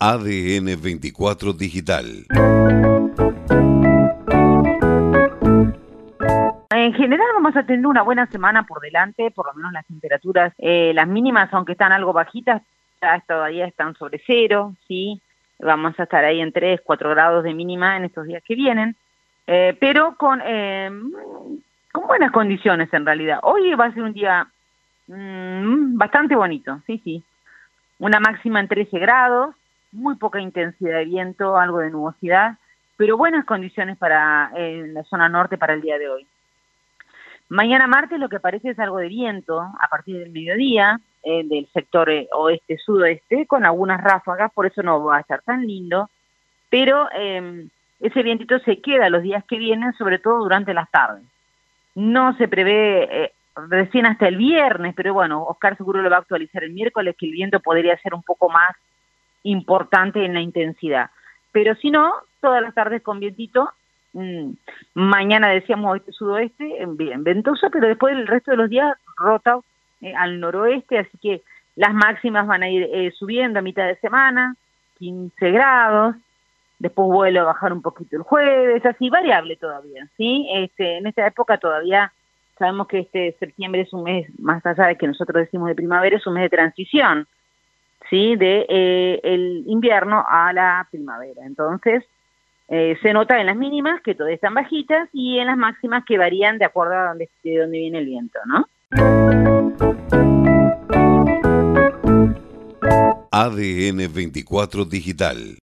ADN 24 Digital. En general vamos a tener una buena semana por delante, por lo menos las temperaturas, eh, las mínimas, aunque están algo bajitas, todavía están sobre cero, ¿sí? Vamos a estar ahí en 3, 4 grados de mínima en estos días que vienen, eh, pero con, eh, con buenas condiciones en realidad. Hoy va a ser un día mmm, bastante bonito, sí, sí. Una máxima en 13 grados, muy poca intensidad de viento, algo de nubosidad, pero buenas condiciones para en la zona norte para el día de hoy. Mañana martes lo que parece es algo de viento a partir del mediodía eh, del sector eh, oeste-sudoeste con algunas ráfagas, por eso no va a estar tan lindo, pero eh, ese vientito se queda los días que vienen, sobre todo durante las tardes. No se prevé eh, recién hasta el viernes, pero bueno, Oscar seguro lo va a actualizar el miércoles, que el viento podría ser un poco más importante en la intensidad. Pero si no, todas las tardes con vientito, mmm, mañana decíamos oeste sudoeste, bien ventoso, pero después el resto de los días rota eh, al noroeste, así que las máximas van a ir eh, subiendo a mitad de semana, 15 grados, después vuelve a bajar un poquito el jueves, así variable todavía, ¿sí? Este, en esta época todavía sabemos que este septiembre es un mes, más allá de que nosotros decimos de primavera, es un mes de transición, ¿sí? De eh, el invierno a la primavera. Entonces, eh, se nota en las mínimas que todavía están bajitas y en las máximas que varían de acuerdo a dónde, de dónde viene el viento, ¿no? ADN 24 Digital